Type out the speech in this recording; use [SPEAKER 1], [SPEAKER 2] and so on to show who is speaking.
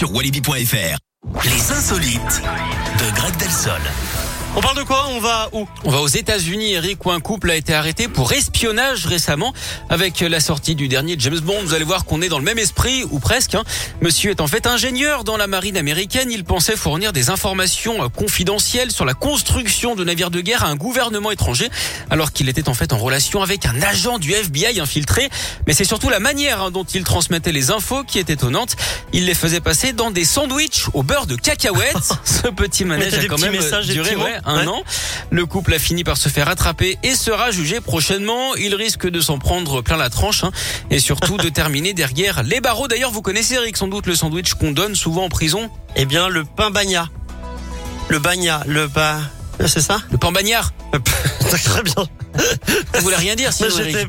[SPEAKER 1] sur walibi.fr. Les insolites de Greg Delsol.
[SPEAKER 2] On parle de quoi On va où
[SPEAKER 3] On va aux États-Unis, Eric, où un couple a été arrêté pour espionnage récemment. Avec la sortie du dernier James Bond, vous allez voir qu'on est dans le même esprit, ou presque. Hein. Monsieur est en fait ingénieur dans la marine américaine. Il pensait fournir des informations confidentielles sur la construction de navires de guerre à un gouvernement étranger, alors qu'il était en fait en relation avec un agent du FBI infiltré. Mais c'est surtout la manière hein, dont il transmettait les infos qui est étonnante. Il les faisait passer dans des sandwichs au beurre de cacahuètes. Ce petit manège a quand même duré un an. Le couple a fini par se faire attraper et sera jugé prochainement. Il risque de s'en prendre plein la tranche hein, et surtout de terminer derrière les barreaux. D'ailleurs, vous connaissez Eric sans doute le sandwich qu'on donne souvent en prison
[SPEAKER 2] Eh bien, le pain bagnat. Le bagnat, le pain... C'est ça?
[SPEAKER 3] Le pain bagnard
[SPEAKER 2] Très bien.
[SPEAKER 3] Ça voulait rien dire sinon, Eric?